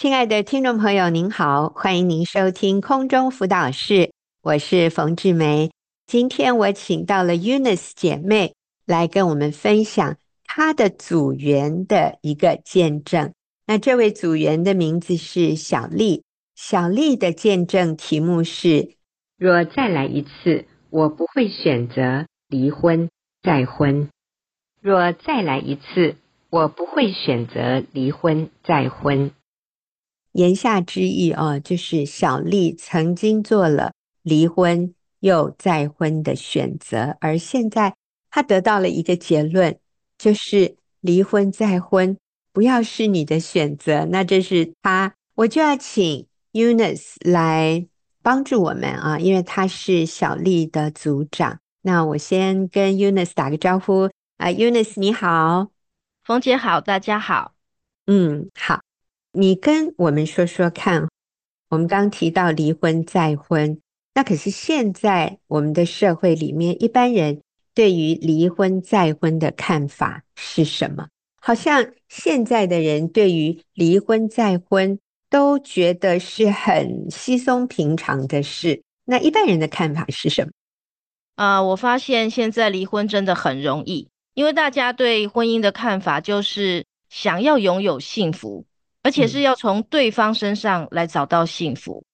亲爱的听众朋友，您好，欢迎您收听空中辅导室，我是冯志梅。今天我请到了 Eunice 姐妹来跟我们分享她的组员的一个见证。那这位组员的名字是小丽，小丽的见证题目是：若再来一次，我不会选择离婚再婚。若再来一次，我不会选择离婚再婚。言下之意啊，就是小丽曾经做了离婚又再婚的选择，而现在她得到了一个结论，就是离婚再婚不要是你的选择。那这是她，我就要请 Eunice 来帮助我们啊，因为她是小丽的组长。那我先跟 Eunice 打个招呼啊，Eunice 你好，冯姐好，大家好，嗯，好。你跟我们说说看，我们刚提到离婚再婚，那可是现在我们的社会里面，一般人对于离婚再婚的看法是什么？好像现在的人对于离婚再婚都觉得是很稀松平常的事。那一般人的看法是什么？啊、我发现现在离婚真的很容易，因为大家对婚姻的看法就是想要拥有幸福。而且是要从对方身上来找到幸福，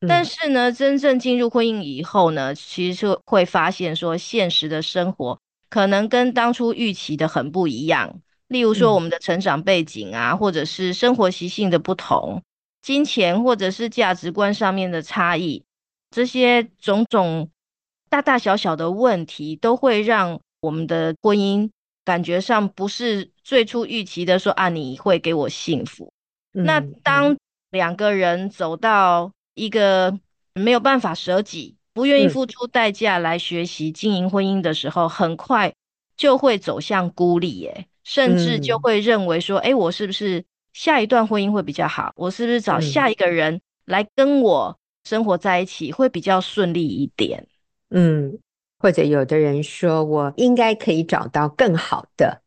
嗯、但是呢，真正进入婚姻以后呢，其实就会发现说，现实的生活可能跟当初预期的很不一样。例如说，我们的成长背景啊，嗯、或者是生活习性的不同，金钱或者是价值观上面的差异，这些种种大大小小的问题，都会让我们的婚姻感觉上不是最初预期的说啊，你会给我幸福。那当两个人走到一个没有办法舍己、不愿意付出代价来学习经营婚姻的时候，很快就会走向孤立，耶，甚至就会认为说，哎，我是不是下一段婚姻会比较好？我是不是找下一个人来跟我生活在一起会比较顺利一点？嗯，或者有的人说我应该可以找到更好的，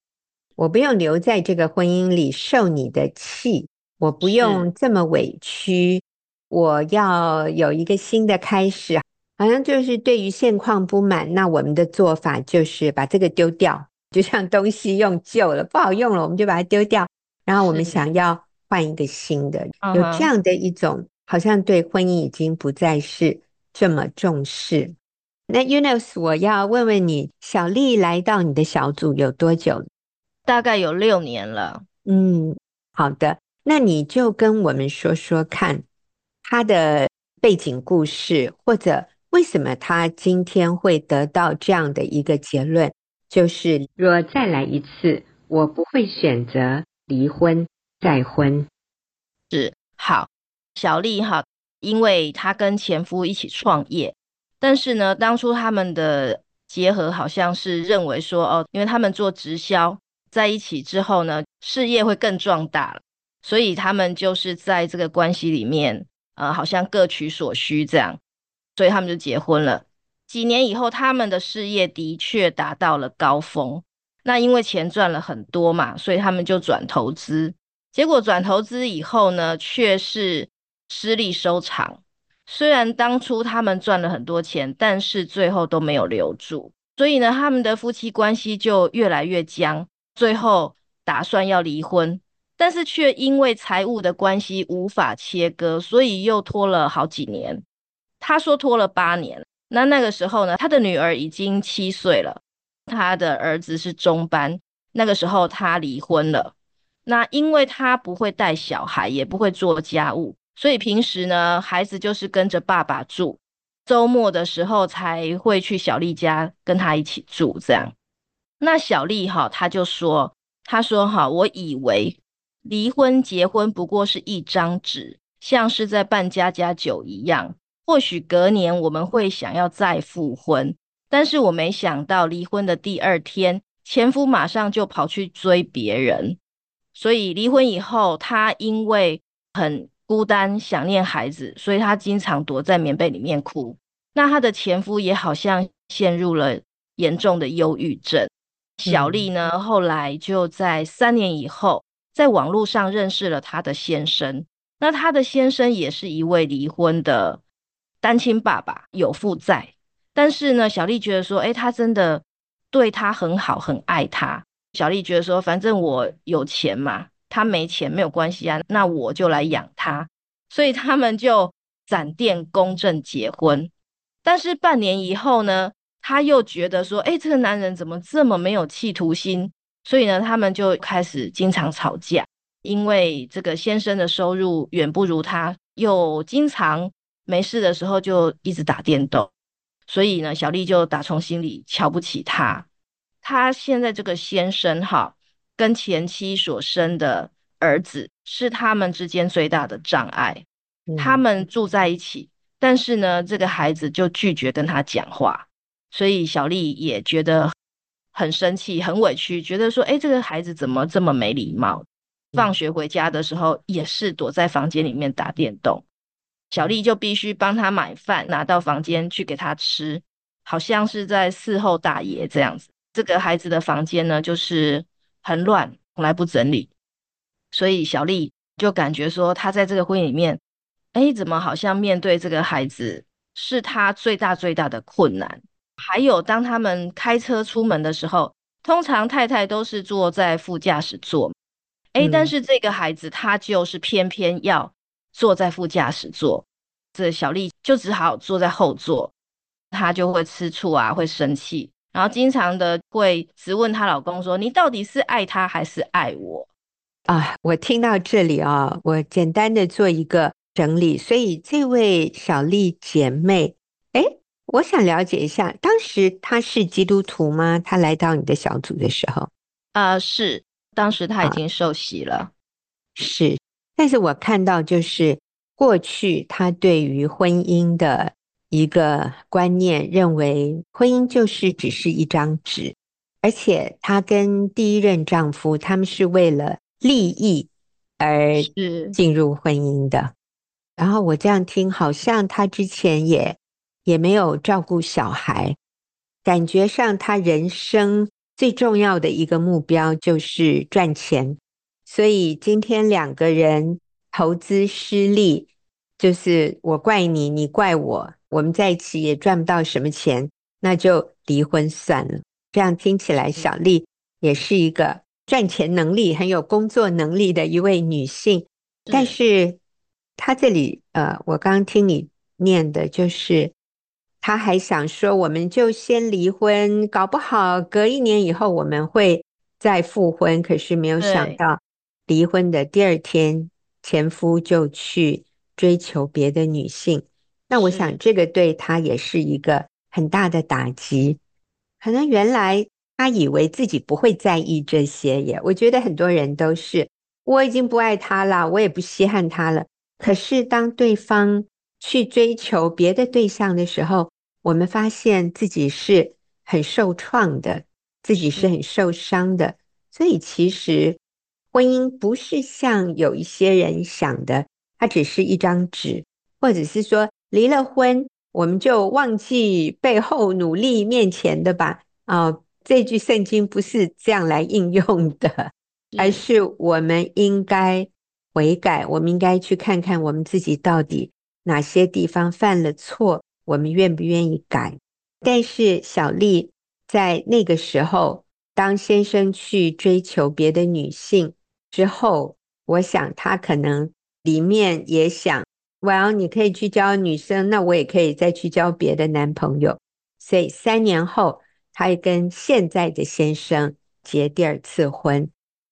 我不用留在这个婚姻里受你的气。我不用这么委屈，我要有一个新的开始，好像就是对于现况不满，那我们的做法就是把这个丢掉，就像东西用旧了，不好用了，我们就把它丢掉，然后我们想要换一个新的，有这样的一种，好像对婚姻已经不再是这么重视。那 Eunice，我要问问你，小丽来到你的小组有多久？大概有六年了。嗯，好的。那你就跟我们说说看，他的背景故事，或者为什么他今天会得到这样的一个结论，就是若再来一次，我不会选择离婚再婚。是，好，小丽哈，因为她跟前夫一起创业，但是呢，当初他们的结合好像是认为说，哦，因为他们做直销，在一起之后呢，事业会更壮大了。所以他们就是在这个关系里面，呃，好像各取所需这样，所以他们就结婚了。几年以后，他们的事业的确达到了高峰。那因为钱赚了很多嘛，所以他们就转投资。结果转投资以后呢，却是失利收场。虽然当初他们赚了很多钱，但是最后都没有留住。所以呢，他们的夫妻关系就越来越僵，最后打算要离婚。但是却因为财务的关系无法切割，所以又拖了好几年。他说拖了八年。那那个时候呢，他的女儿已经七岁了，他的儿子是中班。那个时候他离婚了。那因为他不会带小孩，也不会做家务，所以平时呢，孩子就是跟着爸爸住，周末的时候才会去小丽家跟他一起住。这样，那小丽哈，他就说，他说哈，我以为。离婚结婚不过是一张纸，像是在办家家酒一样。或许隔年我们会想要再复婚，但是我没想到离婚的第二天，前夫马上就跑去追别人。所以离婚以后，他因为很孤单，想念孩子，所以他经常躲在棉被里面哭。那他的前夫也好像陷入了严重的忧郁症。小丽呢，嗯、后来就在三年以后。在网络上认识了他的先生，那她的先生也是一位离婚的单亲爸爸，有负债。但是呢，小丽觉得说，诶，他真的对他很好，很爱他。小丽觉得说，反正我有钱嘛，他没钱没有关系啊，那我就来养他。所以他们就闪电公证结婚。但是半年以后呢，他又觉得说，诶，这个男人怎么这么没有企图心？所以呢，他们就开始经常吵架。因为这个先生的收入远不如他，又经常没事的时候就一直打电动，所以呢，小丽就打从心里瞧不起他。他现在这个先生哈，跟前妻所生的儿子是他们之间最大的障碍。他们住在一起，但是呢，这个孩子就拒绝跟他讲话，所以小丽也觉得很生气、很委屈，觉得说：“哎，这个孩子怎么这么没礼貌？”放学回家的时候，也是躲在房间里面打电动。小丽就必须帮他买饭，拿到房间去给他吃，好像是在伺候大爷这样子。这个孩子的房间呢，就是很乱，从来不整理。所以小丽就感觉说，她在这个婚姻里面，哎，怎么好像面对这个孩子是她最大最大的困难？还有，当他们开车出门的时候，通常太太都是坐在副驾驶座。哎，但是这个孩子他就是偏偏要坐在副驾驶座，这小丽就只好坐在后座，她就会吃醋啊，会生气，然后经常的会质问她老公说：“你到底是爱他还是爱我？”啊，我听到这里啊，我简单的做一个整理。所以这位小丽姐妹，哎，我想了解一下，当时他是基督徒吗？他来到你的小组的时候，啊，是。当时他已经受洗了，啊，是，但是我看到就是过去他对于婚姻的一个观念，认为婚姻就是只是一张纸，而且他跟第一任丈夫他们是为了利益而进入婚姻的。然后我这样听，好像他之前也也没有照顾小孩，感觉上他人生。最重要的一个目标就是赚钱，所以今天两个人投资失利，就是我怪你，你怪我，我们在一起也赚不到什么钱，那就离婚算了。这样听起来，小丽也是一个赚钱能力很有工作能力的一位女性，但是她这里呃，我刚刚听你念的就是。他还想说，我们就先离婚，搞不好隔一年以后我们会再复婚。可是没有想到，离婚的第二天，前夫就去追求别的女性。那我想，这个对他也是一个很大的打击。可能原来他以为自己不会在意这些耶。我觉得很多人都是，我已经不爱他了，我也不稀罕他了。可是当对方去追求别的对象的时候，我们发现自己是很受创的，自己是很受伤的，所以其实婚姻不是像有一些人想的，它只是一张纸，或者是说离了婚我们就忘记背后努力面前的吧？啊、呃，这句圣经不是这样来应用的，而是我们应该悔改，我们应该去看看我们自己到底哪些地方犯了错。我们愿不愿意改？但是小丽在那个时候，当先生去追求别的女性之后，我想她可能里面也想：Well，你可以去交女生，那我也可以再去交别的男朋友。所以三年后，她跟现在的先生结第二次婚。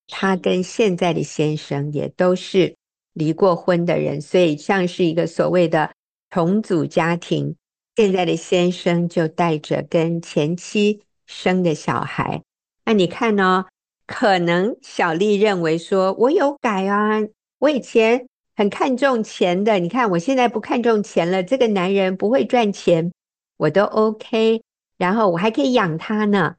她跟现在的先生也都是离过婚的人，所以像是一个所谓的重组家庭。现在的先生就带着跟前妻生的小孩，那你看呢？可能小丽认为说，我有改啊，我以前很看重钱的，你看我现在不看重钱了，这个男人不会赚钱，我都 OK，然后我还可以养他呢。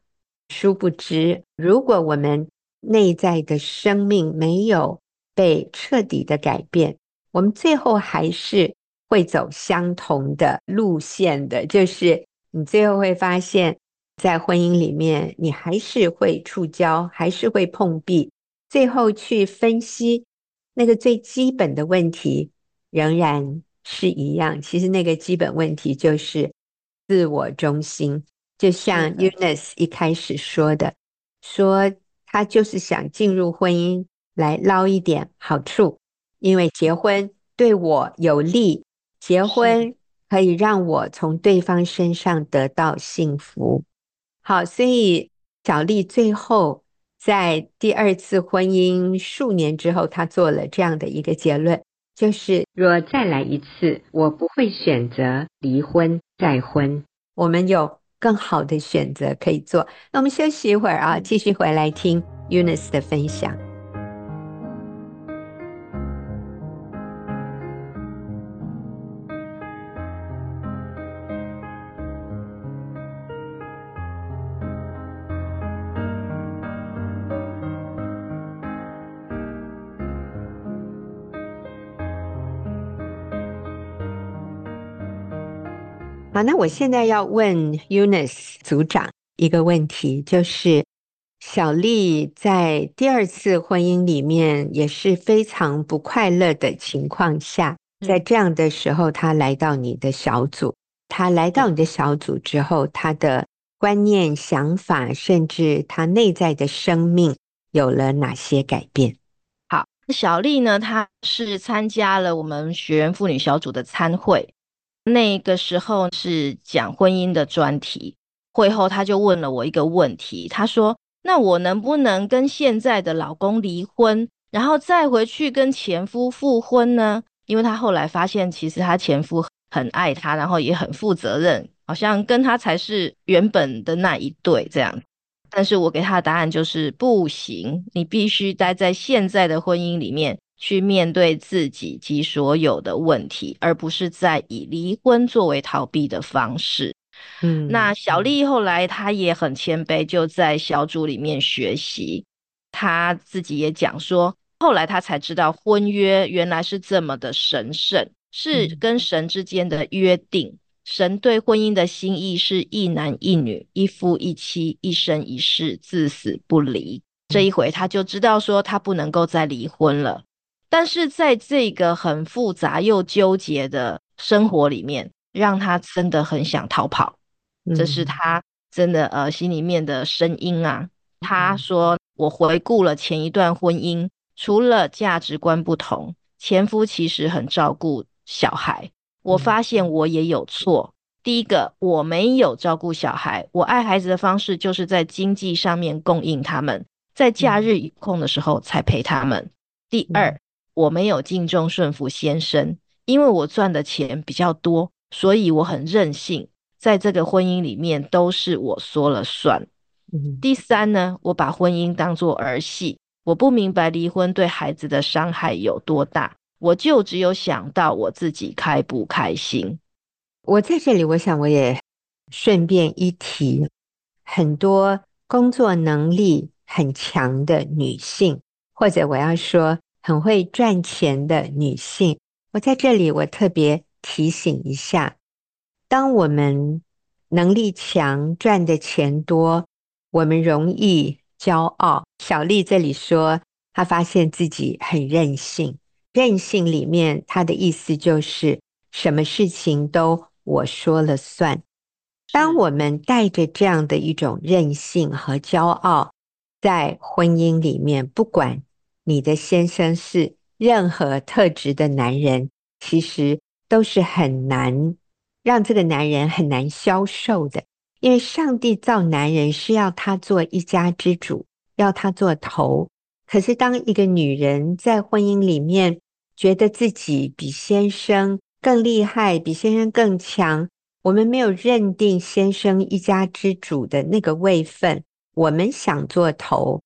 殊不知，如果我们内在的生命没有被彻底的改变，我们最后还是。会走相同的路线的，就是你最后会发现，在婚姻里面，你还是会触礁，还是会碰壁。最后去分析，那个最基本的问题仍然是一样。其实那个基本问题就是自我中心，就像 Eunice 一开始说的，说他就是想进入婚姻来捞一点好处，因为结婚对我有利，结婚可以让我从对方身上得到幸福。好，所以小丽最后。在第二次婚姻数年之后，她做了这样的一个结论，就是若再来一次，我不会选择离婚再婚。我们有更好的选择可以做。那我们休息一会儿啊，继续回来听 Eunice 的分享。那我现在要问 Eunice 组长一个问题，就是小丽在第二次婚姻里面也是非常不快乐的情况下，在这样的时候，她来到你的小组，她来到你的小组之后，她的观念、想法，甚至她内在的生命有了哪些改变？好，小丽呢，她是参加了我们学员妇女小组的参会。那个时候是讲婚姻的专题，会后他就问了我一个问题，他说：“那我能不能跟现在的老公离婚，然后再回去跟前夫复婚呢？”因为他后来发现，其实他前夫很爱他，然后也很负责任，好像跟他才是原本的那一对这样。但是我给他的答案就是不行，你必须待在现在的婚姻里面。去面对自己及所有的问题，而不是在以离婚作为逃避的方式。嗯，那小丽后来她也很谦卑，就在小组里面学习。她自己也讲说，后来她才知道婚约原来是这么的神圣，是跟神之间的约定。神对婚姻的心意是一男一女，一夫一妻，一生一世，至死不离。这一回，她就知道说，她不能够再离婚了。但是在这个很复杂又纠结的生活里面，让他真的很想逃跑。这是他真的呃心里面的声音啊。他说：“我回顾了前一段婚姻，除了价值观不同，前夫其实很照顾小孩。我发现我也有错。第一个，我没有照顾小孩，我爱孩子的方式就是在经济上面供应他们，在假日有空的时候才陪他们。第二。”我没有敬重顺服先生，因为我赚的钱比较多，所以我很任性，在这个婚姻里面都是我说了算。嗯。第三呢，我把婚姻当作儿戏，我不明白离婚对孩子的伤害有多大，我就只有想到我自己开不开心。我在这里，我想我也顺便一提，很多工作能力很强的女性，或者我要说。很会赚钱的女性，我在这里我特别提醒一下：当我们能力强、赚的钱多，我们容易骄傲。小丽这里说，她发现自己很任性，任性里面她的意思就是什么事情都我说了算。当我们带着这样的一种任性和骄傲，在婚姻里面，不管。你的先生是任何特质的男人，其实都是很难让这个男人很难消受的，因为上帝造男人是要他做一家之主，要他做头。可是当一个女人在婚姻里面觉得自己比先生更厉害，比先生更强，我们没有认定先生一家之主的那个位分，我们想做头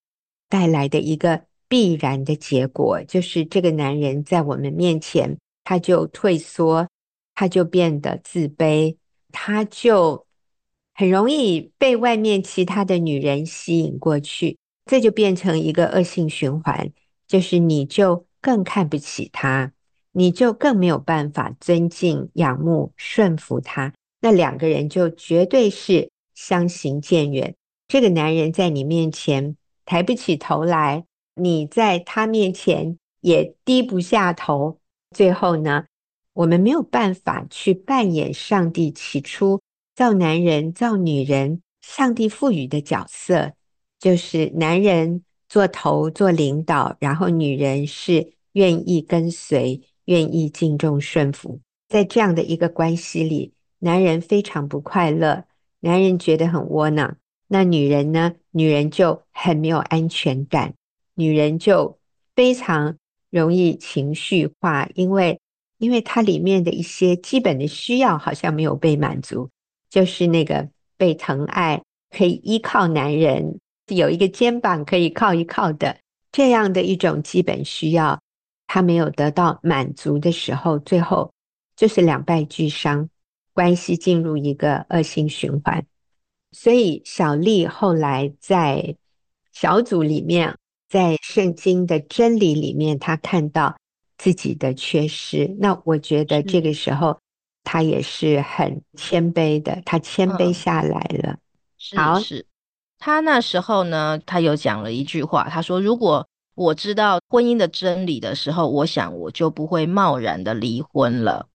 带来的一个。必然的结果就是，这个男人在我们面前，他就退缩，他就变得自卑，他就很容易被外面其他的女人吸引过去，这就变成一个恶性循环，就是你就更看不起他，你就更没有办法尊敬、仰慕、顺服他，那两个人就绝对是相行渐远。这个男人在你面前抬不起头来。你在他面前也低不下头。最后呢，我们没有办法去扮演上帝起初造男人、造女人，上帝赋予的角色，就是男人做头、做领导，然后女人是愿意跟随、愿意敬重顺服。在这样的一个关系里，男人非常不快乐，男人觉得很窝囊。那女人呢？女人就很没有安全感，女人就非常容易情绪化，因为因为它里面的一些基本的需要好像没有被满足，就是那个被疼爱、可以依靠男人，有一个肩膀可以靠一靠的这样的一种基本需要，她没有得到满足的时候，最后就是两败俱伤，关系进入一个恶性循环。所以小丽后来在小组里面，在圣经的真理里面，他看到自己的缺失。那我觉得这个时候，他也是很谦卑的，他谦卑下来了。嗯、是是，他那时候呢，他有讲了一句话，他说：“如果我知道婚姻的真理的时候，我想我就不会贸然的离婚了。”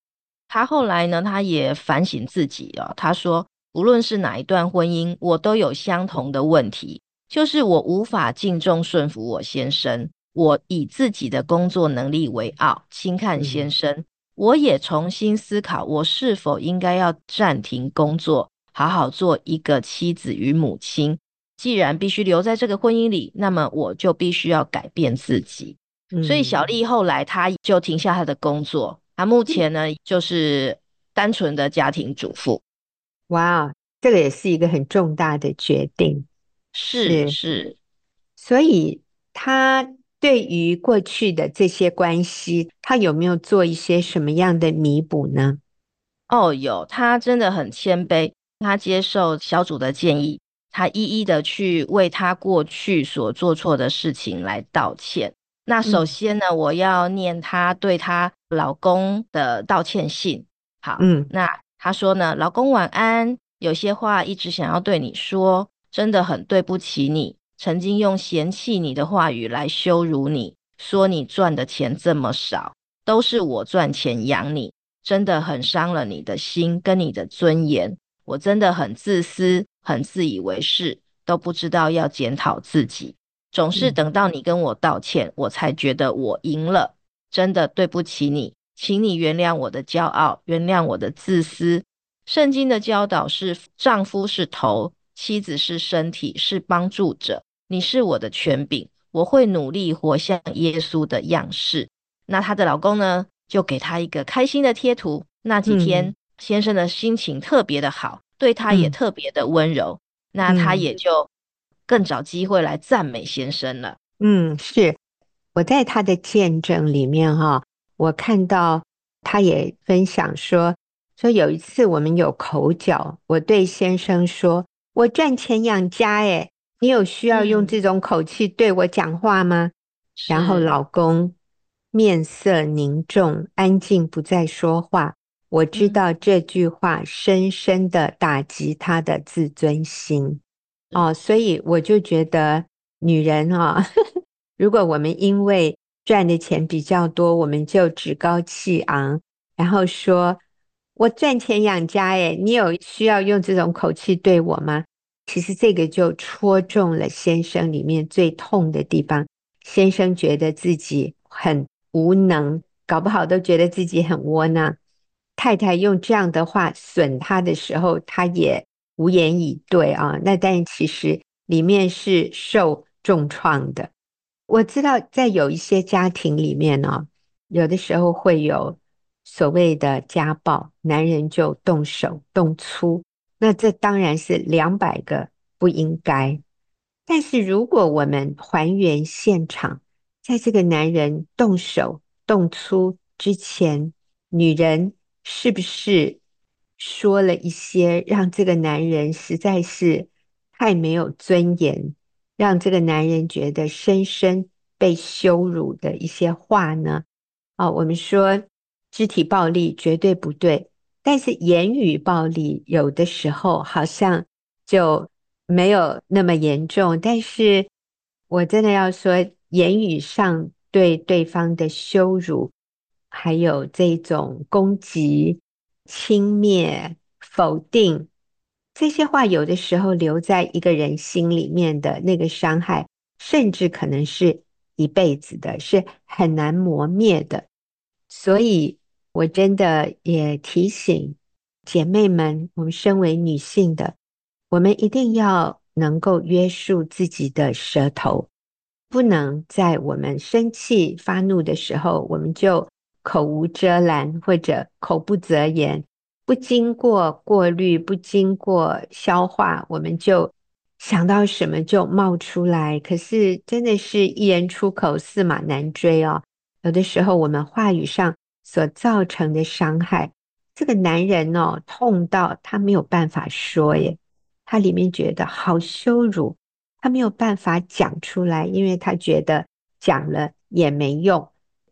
他后来呢，他也反省自己啊，他说。无论是哪一段婚姻，我都有相同的问题，就是我无法敬重顺服我先生，我以自己的工作能力为傲，轻看先生。嗯、我也重新思考，我是否应该要暂停工作，好好做一个妻子与母亲。既然必须留在这个婚姻里，那么我就必须要改变自己。嗯、所以小丽后来她就停下她的工作，她目前呢就是单纯的家庭主妇。哇，这个也是一个很重大的决定，是是，是，所以他对于过去的这些关系，他有没有做一些什么样的弥补呢？哦，有，他真的很谦卑，他接受小组的建议，他一一的去为他过去所做错的事情来道歉。那首先呢，嗯、我要念他对他老公的道歉信。好，嗯，那。他说呢，老公晚安。有些话一直想要对你说，真的很对不起你。曾经用嫌弃你的话语来羞辱你，说你赚的钱这么少，都是我赚钱养你，真的很伤了你的心跟你的尊严。我真的很自私，很自以为是，都不知道要检讨自己。总是等到你跟我道歉，嗯、我才觉得我赢了。真的对不起你。请你原谅我的骄傲，原谅我的自私。圣经的教导是：丈夫是头，妻子是身体，是帮助者。你是我的权柄，我会努力活像耶稣的样式。那她的老公呢，就给她一个开心的贴图。那几天，先生的心情特别的好，嗯、对她也特别的温柔。嗯、那她也就更找机会来赞美先生了。嗯，是我在他的见证里面哈。我看到她也分享说，说有一次我们有口角，我对先生说：“我赚钱养家，诶，你有需要用这种口气对我讲话吗？”嗯、然后老公面色凝重，安静不再说话。我知道这句话深深的打击他的自尊心。嗯、哦，所以我就觉得女人啊、哦，如果我们因为赚的钱比较多，我们就趾高气昂，然后说：“我赚钱养家，哎，你有需要用这种口气对我吗？”其实这个就戳中了先生里面最痛的地方。先生觉得自己很无能，搞不好都觉得自己很窝囊。太太用这样的话损他的时候，他也无言以对啊。那但其实里面是受重创的。我知道，在有一些家庭里面呢，有的时候会有所谓的家暴，男人就动手动粗，那这当然是两百个不应该。但是如果我们还原现场，在这个男人动手动粗之前，女人是不是说了一些让这个男人实在是太没有尊严？让这个男人觉得深深被羞辱的一些话呢？啊，我们说肢体暴力绝对不对，但是言语暴力有的时候好像就没有那么严重。但是我真的要说，言语上对对方的羞辱，还有这种攻击、轻蔑、否定，这些话有的时候留在一个人心里面的那个伤害，甚至可能是一辈子的，是很难磨灭的。所以，我真的也提醒姐妹们，我们身为女性的，我们一定要能够约束自己的舌头。不能在我们生气发怒的时候，我们就口无遮拦或者口不择言，不经过过滤，不经过消化，我们就想到什么就冒出来。可是真的是一人出口，驷马难追哦。有的时候我们话语上所造成的伤害，这个男人哦，痛到他没有办法说耶，他里面觉得好羞辱。他没有办法讲出来，因为他觉得讲了也没用，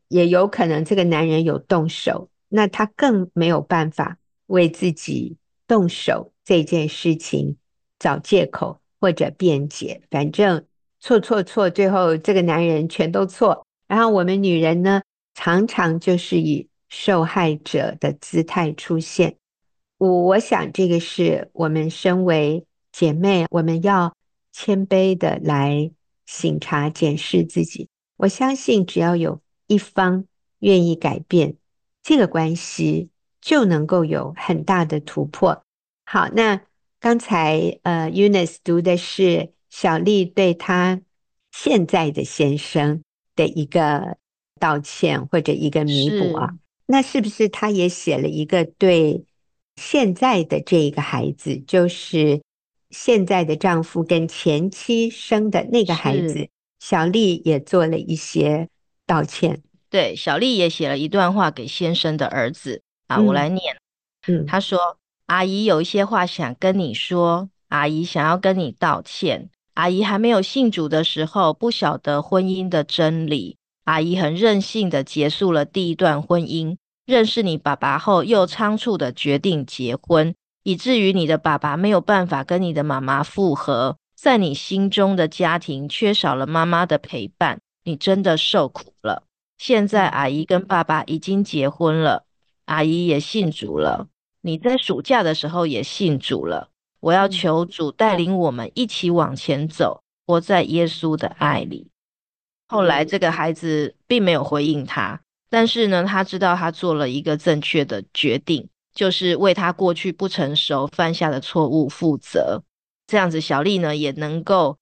也有可能这个男人有动手，那他更没有办法为自己动手这件事情找借口或者辩解。反正错错错，最后这个男人全都错。然后我们女人呢，常常就是以受害者的姿态出现。我我想这个是我们身为姐妹，我们要。谦卑的来醒察检视自己，我相信只要有一方愿意改变，这个关系就能够有很大的突破。好，那刚才呃，Eunice 读的是小丽对她现在的先生的一个道歉或者一个弥补啊，是那是不是他也写了一个对现在的这一个孩子，就是？现在的丈夫跟前妻生的那个孩子，小丽也做了一些道歉。对，小丽也写了一段话给先生的儿子啊，我来念。嗯，她说：“阿姨有一些话想跟你说，阿姨想要跟你道歉。阿姨还没有信主的时候，不晓得婚姻的真理。阿姨很任性的结束了第一段婚姻，认识你爸爸后，又仓促的决定结婚。”以至于你的爸爸没有办法跟你的妈妈复合，在你心中的家庭缺少了妈妈的陪伴，你真的受苦了。现在阿姨跟爸爸已经结婚了，阿姨也信主了。你在暑假的时候也信主了。我要求主带领我们一起往前走，活在耶稣的爱里。后来这个孩子并没有回应他，但是呢，他知道他做了一个正确的决定。就是为他过去不成熟犯下的错误负责，这样子小丽呢也能够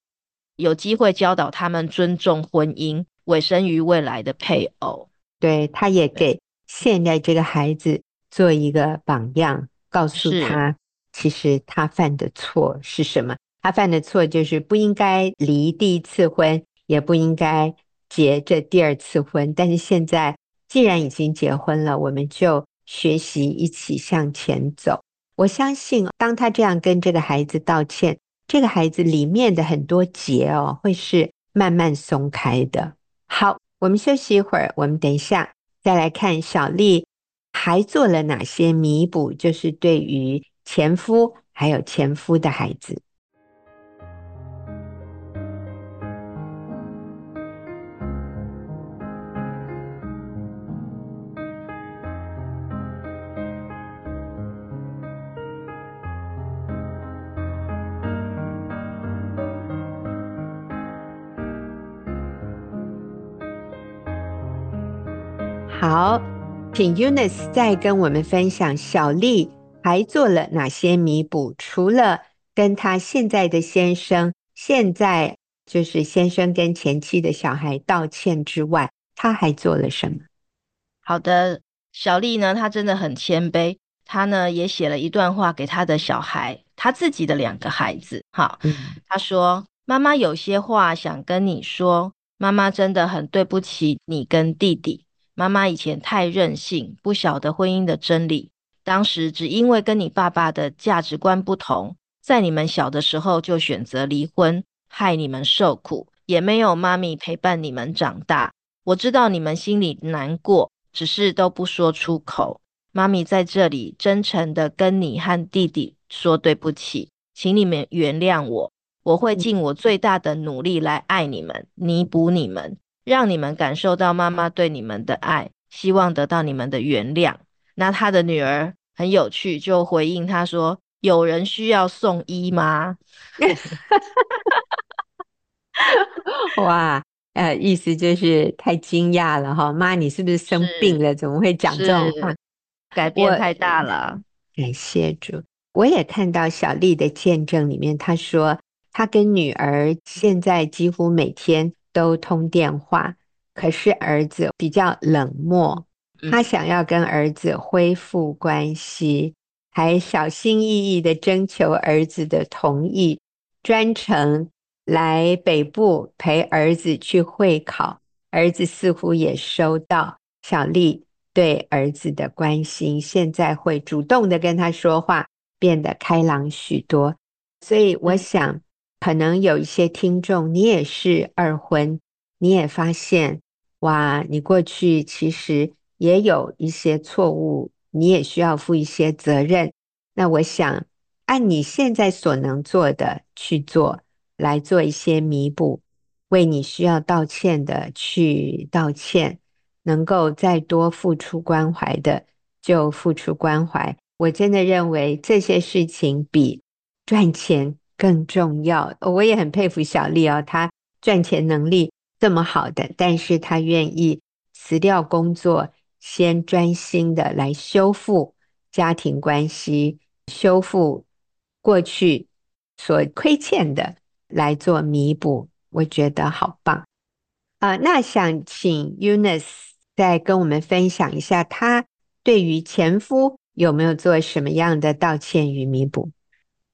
有机会教导他们尊重婚姻，委身于未来的配偶。对，他也给现在这个孩子做一个榜样，告诉他其实他犯的错是什么。他犯的错就是不应该离第一次婚，也不应该结这第二次婚。但是现在既然已经结婚了，我们就。学习一起向前走，我相信当他这样跟这个孩子道歉，这个孩子里面的很多结哦，会是慢慢松开的。好，我们休息一会儿，我们等一下再来看小丽还做了哪些弥补，就是对于前夫还有前夫的孩子。好，请 Eunice 再跟我们分享小丽还做了哪些弥补？除了跟她现在的先生，现在就是先生跟前妻的小孩道歉之外，她还做了什么？好的，小丽呢，她真的很谦卑，她呢也写了一段话给她的小孩，她自己的两个孩子。好，嗯，她说：“妈妈有些话想跟你说，妈妈真的很对不起你跟弟弟。”妈妈以前太任性，不晓得婚姻的真理。当时只因为跟你爸爸的价值观不同，在你们小的时候就选择离婚，害你们受苦，也没有妈咪陪伴你们长大。我知道你们心里难过，只是都不说出口。妈咪在这里真诚的跟你和弟弟说对不起，请你们原谅我。我会尽我最大的努力来爱你们，弥补你们。让你们感受到妈妈对你们的爱，希望得到你们的原谅。那他的女儿很有趣，就回应他说：“有人需要送医吗？”哇，呃，意思就是太惊讶了哈，妈，你是不是生病了？怎么会讲这种话？改变太大了。感谢主，我也看到小丽的见证里面，她说她跟女儿现在几乎每天都通电话，可是儿子比较冷漠，他想要跟儿子恢复关系，还小心翼翼的征求儿子的同意，专程。来北部陪儿子去会考，儿子似乎也收到小丽对儿子的关心，现在会主动的跟他说话，变得开朗许多。所以我想，可能有一些听众，你也是二婚，你也发现，哇，你过去其实也有一些错误，你也需要负一些责任。那我想，按你现在所能做的去做。来做一些弥补，为你需要道歉的去道歉，能够再多付出关怀的就付出关怀。我真的认为这些事情比赚钱更重要。我也很佩服小丽哦，她赚钱能力这么好的，但是她愿意辞掉工作，先专心的来修复家庭关系，修复过去所亏欠的。来做弥补，我觉得好棒啊！那想请 Eunice 再跟我们分享一下，她对于前夫有没有做什么样的道歉与弥补？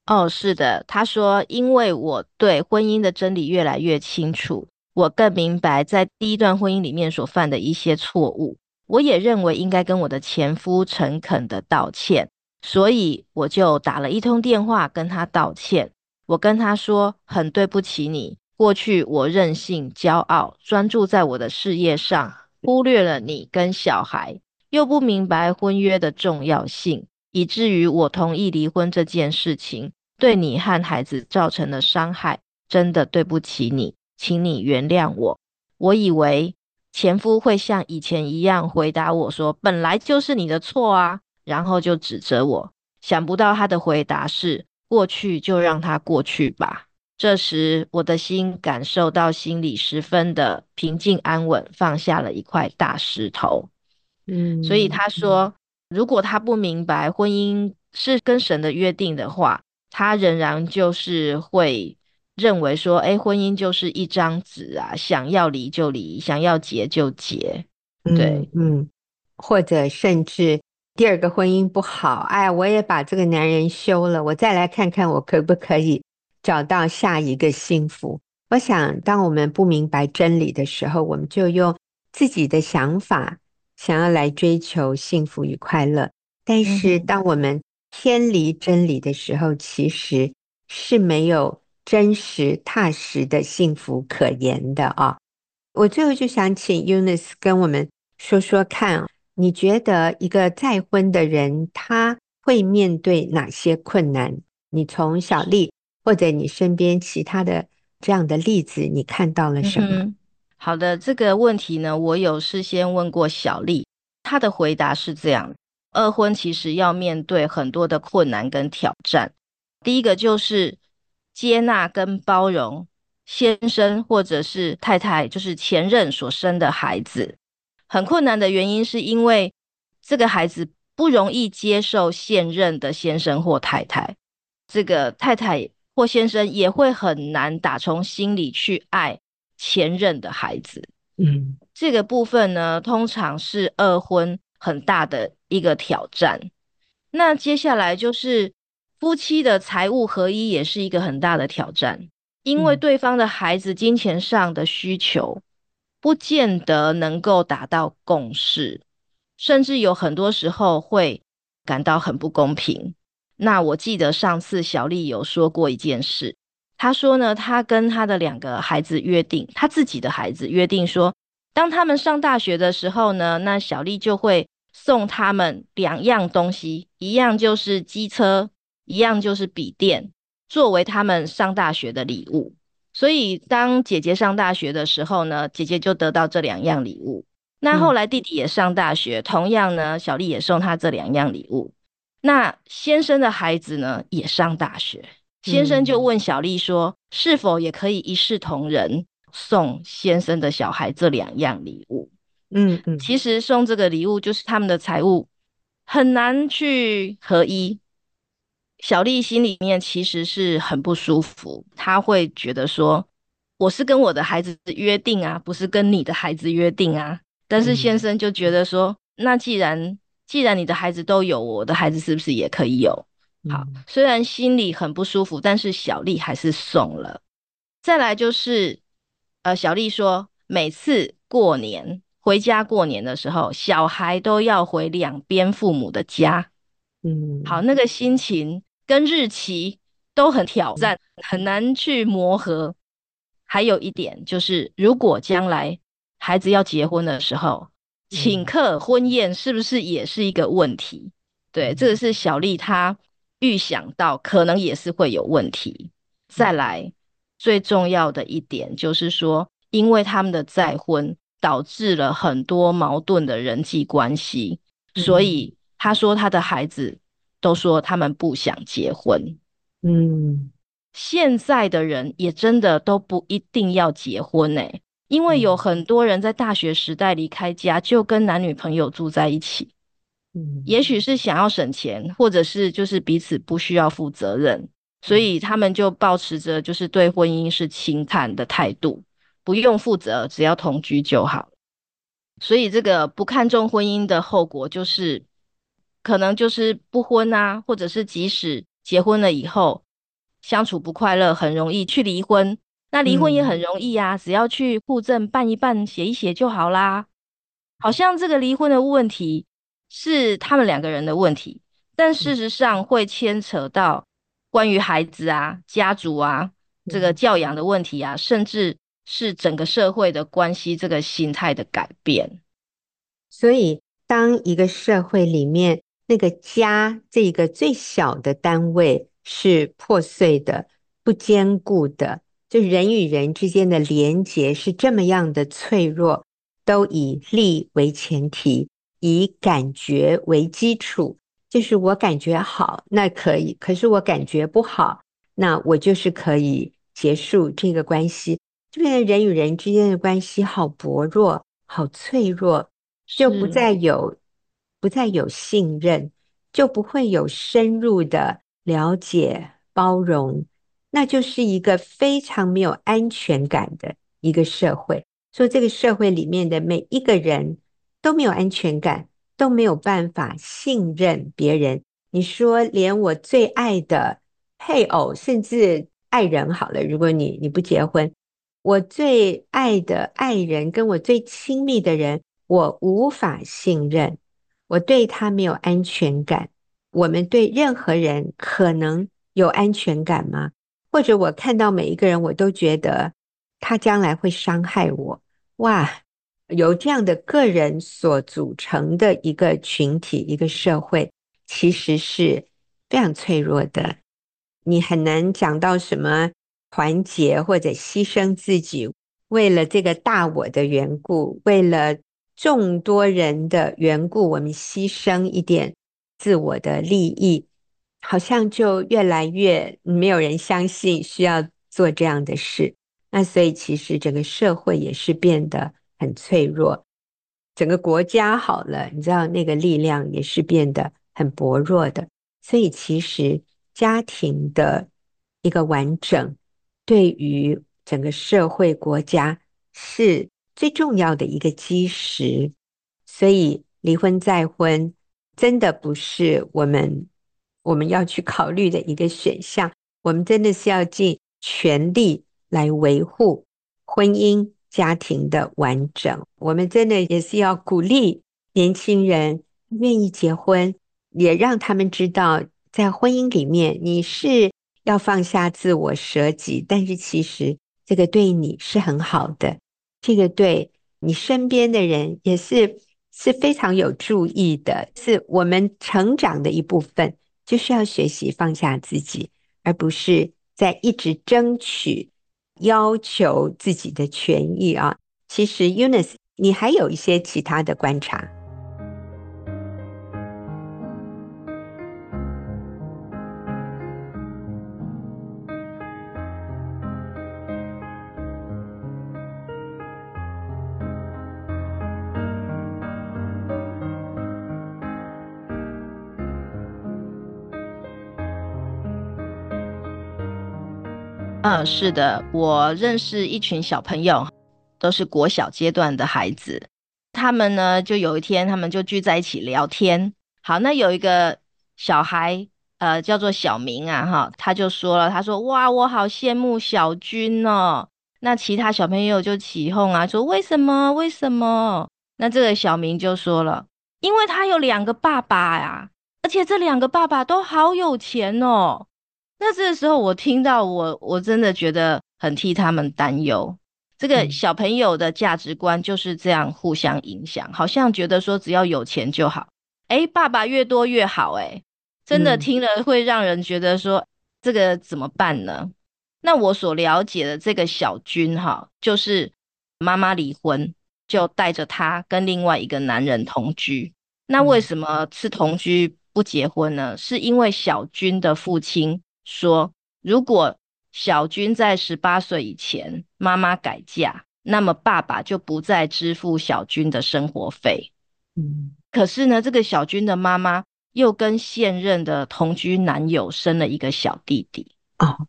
哦，是的，他说，因为我对婚姻的真理越来越清楚，我更明白在第一段婚姻里面所犯的一些错误，我也认为应该跟我的前夫诚恳的道歉，所以我就打了一通电话跟他道歉。我跟他说，很对不起你，过去我任性、骄傲，专注在我的事业上，忽略了你跟小孩，又不明白婚约的重要性，以至于我同意离婚这件事情，对你和孩子造成的伤害，真的对不起你，请你原谅我。我以为前夫会像以前一样回答我说，本来就是你的错啊，然后就指责我，想不到他的回答是，过去就让它过去吧。这时，我的心感受到心里十分的平静安稳，放下了一块大石头。嗯，所以他说，如果他不明白婚姻是跟神的约定的话，他仍然就是会认为说，哎，婚姻就是一张纸啊，想要离就离，想要结就结。对，嗯，或者甚至。第二个婚姻不好，哎，我也把这个男人休了，我再来看看我可不可以找到下一个幸福。我想，当我们不明白真理的时候，我们就用自己的想法想要来追求幸福与快乐。但是，当我们偏离真理的时候，其实是没有真实踏实的幸福可言的啊。我最后就想请 Eunice 跟我们说说看。你觉得一个再婚的人他会面对哪些困难？你从小丽或者你身边其他的这样的例子，你看到了什么？嗯，好的，这个问题呢，我有事先问过小丽，她的回答是这样：二婚其实要面对很多的困难跟挑战。第一个就是接纳跟包容先生或者是太太，就是前任所生的孩子。很困难的原因是因为这个孩子不容易接受现任的先生或太太，这个太太或先生也会很难打从心里去爱前任的孩子。嗯，这个部分呢，通常是二婚很大的一个挑战。那接下来就是夫妻的财务合一，也是一个很大的挑战，因为对方的孩子金钱上的需求。不见得能够达到共识，甚至有很多时候会感到很不公平。那我记得上次小丽有说过一件事，她说呢，她跟她的两个孩子约定，她自己的孩子约定说，当他们上大学的时候呢，那小丽就会送他们两样东西，一样就是机车，一样就是笔电，作为他们上大学的礼物。所以当姐姐上大学的时候呢，姐姐就得到这两样礼物。那后来弟弟也上大学，嗯、同样呢，小丽也送他这两样礼物。那先生的孩子呢，也上大学，先生就问小丽说：“嗯、是否也可以一视同仁，送先生的小孩这两样礼物？”嗯嗯，其实送这个礼物就是他们的财务很难去合一。小丽心里面其实是很不舒服，她会觉得说：“我是跟我的孩子约定啊，不是跟你的孩子约定啊。”但是先生就觉得说：“嗯、那既然既然你的孩子都有，我的孩子是不是也可以有？”好，虽然心里很不舒服，但是小丽还是送了。再来就是，呃，小丽说，每次过年回家过年的时候，小孩都要回两边父母的家。嗯，好，那个心情跟日期都很挑战，很难去磨合。还有一点就是，如果将来孩子要结婚的时候，请客婚宴是不是也是一个问题？对，这个是小丽她预想到可能也是会有问题。再来，最重要的一点就是说，因为他们的再婚导致了很多矛盾的人际关系，所以。他说：“他的孩子都说他们不想结婚。嗯，现在的人也真的都不一定要结婚呢，因为有很多人在大学时代离开家，就跟男女朋友住在一起。嗯，也许是想要省钱，或者是就是彼此不需要负责任，所以他们就保持着就是对婚姻是轻看的态度，不用负责，只要同居就好。所以这个不看重婚姻的后果就是。”可能就是不婚啊，或者是即使结婚了以后相处不快乐，很容易去离婚。那离婚也很容易啊，嗯、只要去户政办一办、写一写就好啦。好像这个离婚的问题是他们两个人的问题，但事实上会牵扯到关于孩子啊、家族啊、这个教养的问题啊，甚至是整个社会的关系这个心态的改变。所以，当一个社会里面，那个家这个最小的单位是破碎的、不坚固的，就人与人之间的连结是这么样的脆弱，都以利为前提，以感觉为基础，就是我感觉好，那可以；可是我感觉不好，那我就是可以结束这个关系。就变成人与人之间的关系好薄弱、好脆弱，就不再有。不再有信任，就不会有深入的了解、包容，那就是一个非常没有安全感的一个社会。所以，这个社会里面的每一个人都没有安全感，都没有办法信任别人。你说，连我最爱的配偶，甚至爱人，好了，如果你你不结婚，我最爱的爱人，跟我最亲密的人，我无法信任。我对他没有安全感，我们对任何人可能有安全感吗？或者我看到每一个人，我都觉得他将来会伤害我。哇，由这样的个人所组成的一个群体、一个社会，其实是非常脆弱的。你很难讲到什么团结或者牺牲自己，为了这个大我的缘故，为了。众多人的缘故，我们牺牲一点自我的利益，好像就越来越没有人相信需要做这样的事。那所以其实整个社会也是变得很脆弱，整个国家好了，你知道那个力量也是变得很薄弱的。所以其实家庭的一个完整，对于整个社会国家是。最重要的一个基石，所以离婚再婚真的不是我们我们要去考虑的一个选项。我们真的是要尽全力来维护婚姻家庭的完整。我们真的也是要鼓励年轻人愿意结婚，也让他们知道，在婚姻里面你是要放下自我舍己，但是其实这个对你是很好的。这个对你身边的人也是是非常有助益的，是我们成长的一部分，就是要学习放下自己，而不是在一直争取要求自己的权益啊。其实 UNICE 你还有一些其他的观察。嗯，是的，我认识一群小朋友，都是国小阶段的孩子。他们呢，就有一天，他们就聚在一起聊天。好，那有一个小孩，呃，叫做小明啊，哈，他就说了，他说：“哇，我好羡慕小军哦。”那其他小朋友就起哄啊，说：“为什么？为什么？”那这个小明就说了：“因为他有两个爸爸呀，而且这两个爸爸都好有钱哦。”那这个时候，我听到我我真的觉得很替他们担忧。这个小朋友的价值观就是这样互相影响，好像觉得说只要有钱就好。诶，爸爸越多越好，诶，真的听了会让人觉得说这个怎么办呢？那我所了解的这个小军哈，就是妈妈离婚，就带着他跟另外一个男人同居。那为什么是同居不结婚呢？是因为小军的父亲。说，如果小军在十八岁以前妈妈改嫁，那么爸爸就不再支付小军的生活费。嗯，可是呢，这个小军的妈妈又跟现任的同居男友生了一个小弟弟。哦，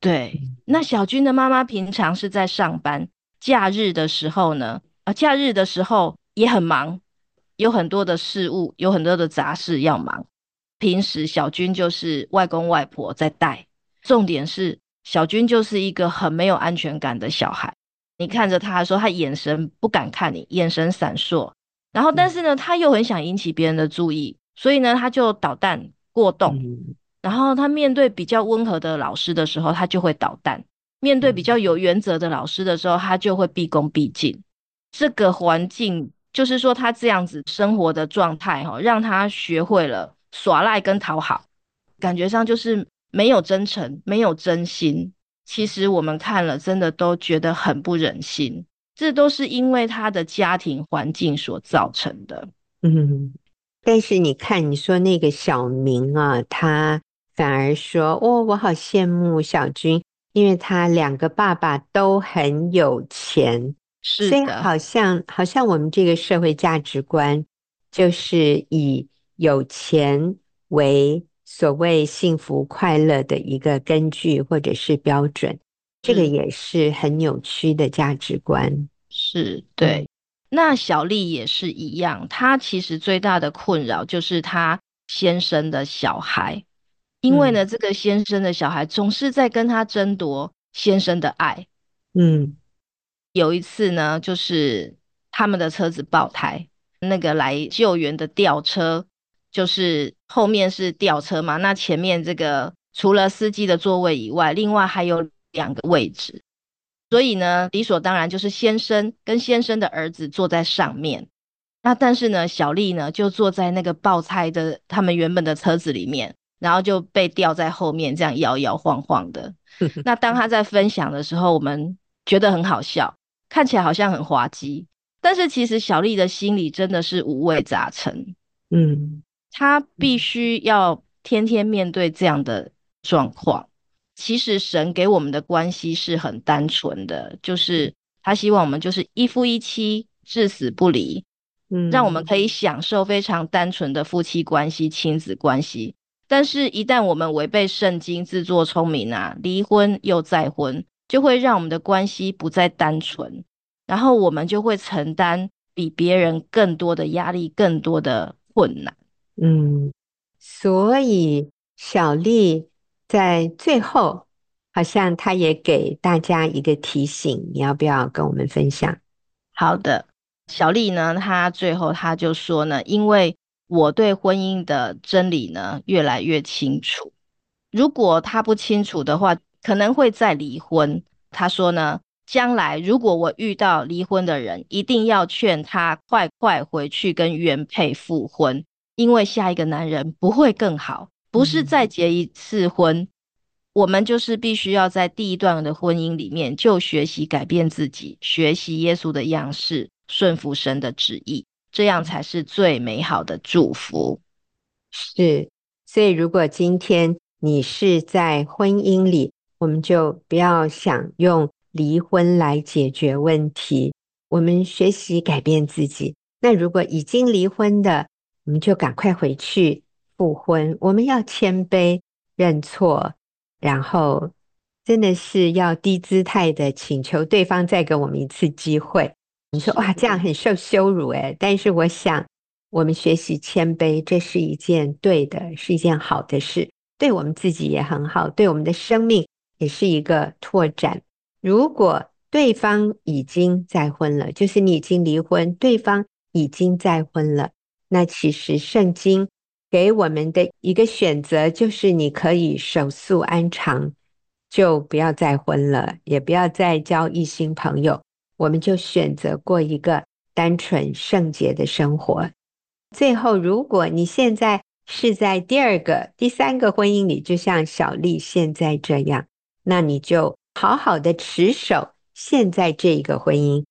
对，那小军的妈妈平常是在上班，假日的时候呢，啊，假日的时候也很忙，有很多的事物，有很多的杂事要忙。平时小军就是外公外婆在带，重点是小军就是一个很没有安全感的小孩。你看着他的时候，他眼神不敢看你，眼神闪烁。然后，但是呢，他又很想引起别人的注意，所以呢，他就捣蛋过动。然后他面对比较温和的老师的时候，他就会捣蛋；面对比较有原则的老师的时候，他就会毕恭毕敬。这个环境就是说，他这样子生活的状态哈，让他学会了。耍赖跟讨好，感觉上就是没有真诚，没有真心。其实我们看了，真的都觉得很不忍心。这都是因为他的家庭环境所造成的。嗯，但是你看，你说那个小明啊，他反而说：“哦，我好羡慕小军，因为他两个爸爸都很有钱。”是的，所以好像好像我们这个社会价值观就是以。有钱为所谓幸福快乐的一个根据或者是标准，这个也是很扭曲的价值观。是，对。那小丽也是一样，她其实最大的困扰就是她先生的小孩，因为呢，这个先生的小孩总是在跟她争夺先生的爱。嗯，有一次呢，就是他们的车子爆胎，那个来救援的吊车。就是后面是吊车嘛，那前面这个除了司机的座位以外，另外还有两个位置，所以呢，理所当然就是先生跟先生的儿子坐在上面。那但是呢，小丽呢就坐在那个爆胎的他们原本的车子里面，然后就被吊在后面，这样摇摇晃晃的。那当他在分享的时候，我们觉得很好笑，看起来好像很滑稽，但是其实小丽的心里真的是五味杂陈。嗯。他必须要天天面对这样的状况。其实神给我们的关系是很单纯的，就是他希望我们就是一夫一妻，至死不离，嗯，让我们可以享受非常单纯的夫妻关系、亲子关系。但是，一旦我们违背圣经，自作聪明啊，离婚又再婚，就会让我们的关系不再单纯，然后我们就会承担比别人更多的压力、更多的困难。嗯，所以小丽在最后好像她也给大家一个提醒，你要不要跟我们分享？好的，小丽呢，她最后她就说呢，因为我对婚姻的真理呢越来越清楚，如果她不清楚的话，可能会再离婚。她说呢，将来如果我遇到离婚的人，一定要劝他快快回去跟原配复婚。因为下一个男人不会更好，不是再结一次婚，我们就是必须要在第一段的婚姻里面就学习改变自己，学习耶稣的样式，顺服神的旨意，这样才是最美好的祝福。是，所以如果今天你是在婚姻里，我们就不要想用离婚来解决问题，我们学习改变自己。那如果已经离婚的，我们就赶快回去复婚。我们要谦卑认错，然后真的是要低姿态的请求对方再给我们一次机会。你说哇，这样很受羞辱诶，但是我想，我们学习谦卑，这是一件对的，是一件好的事，对我们自己也很好，对我们的生命也是一个拓展。如果对方已经再婚了，就是你已经离婚，对方已经再婚了，那其实圣经给我们的一个选择就是，你可以守素安常，就不要再婚了，也不要再交异性朋友。我们就选择过一个单纯圣洁的生活。最后，如果你现在是在第二个、第三个婚姻里，就像小丽现在这样，那你就好好的持守现在这一个婚姻，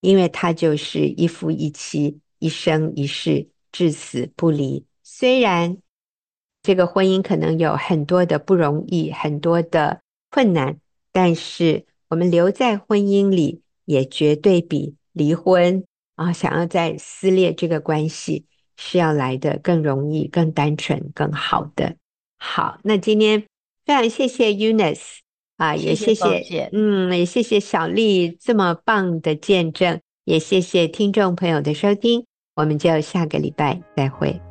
因为它就是一夫一妻，一生一世，至死不离。虽然这个婚姻可能有很多的不容易，很多的困难，但是我们留在婚姻里。也绝对比离婚啊，想要再撕裂这个关系是要来的更容易、更单纯、更好的。好，那今天非常谢谢 Eunice 啊，也谢谢，谢谢嗯，也谢谢小丽这么棒的见证，也谢谢听众朋友的收听，我们就下个礼拜再会。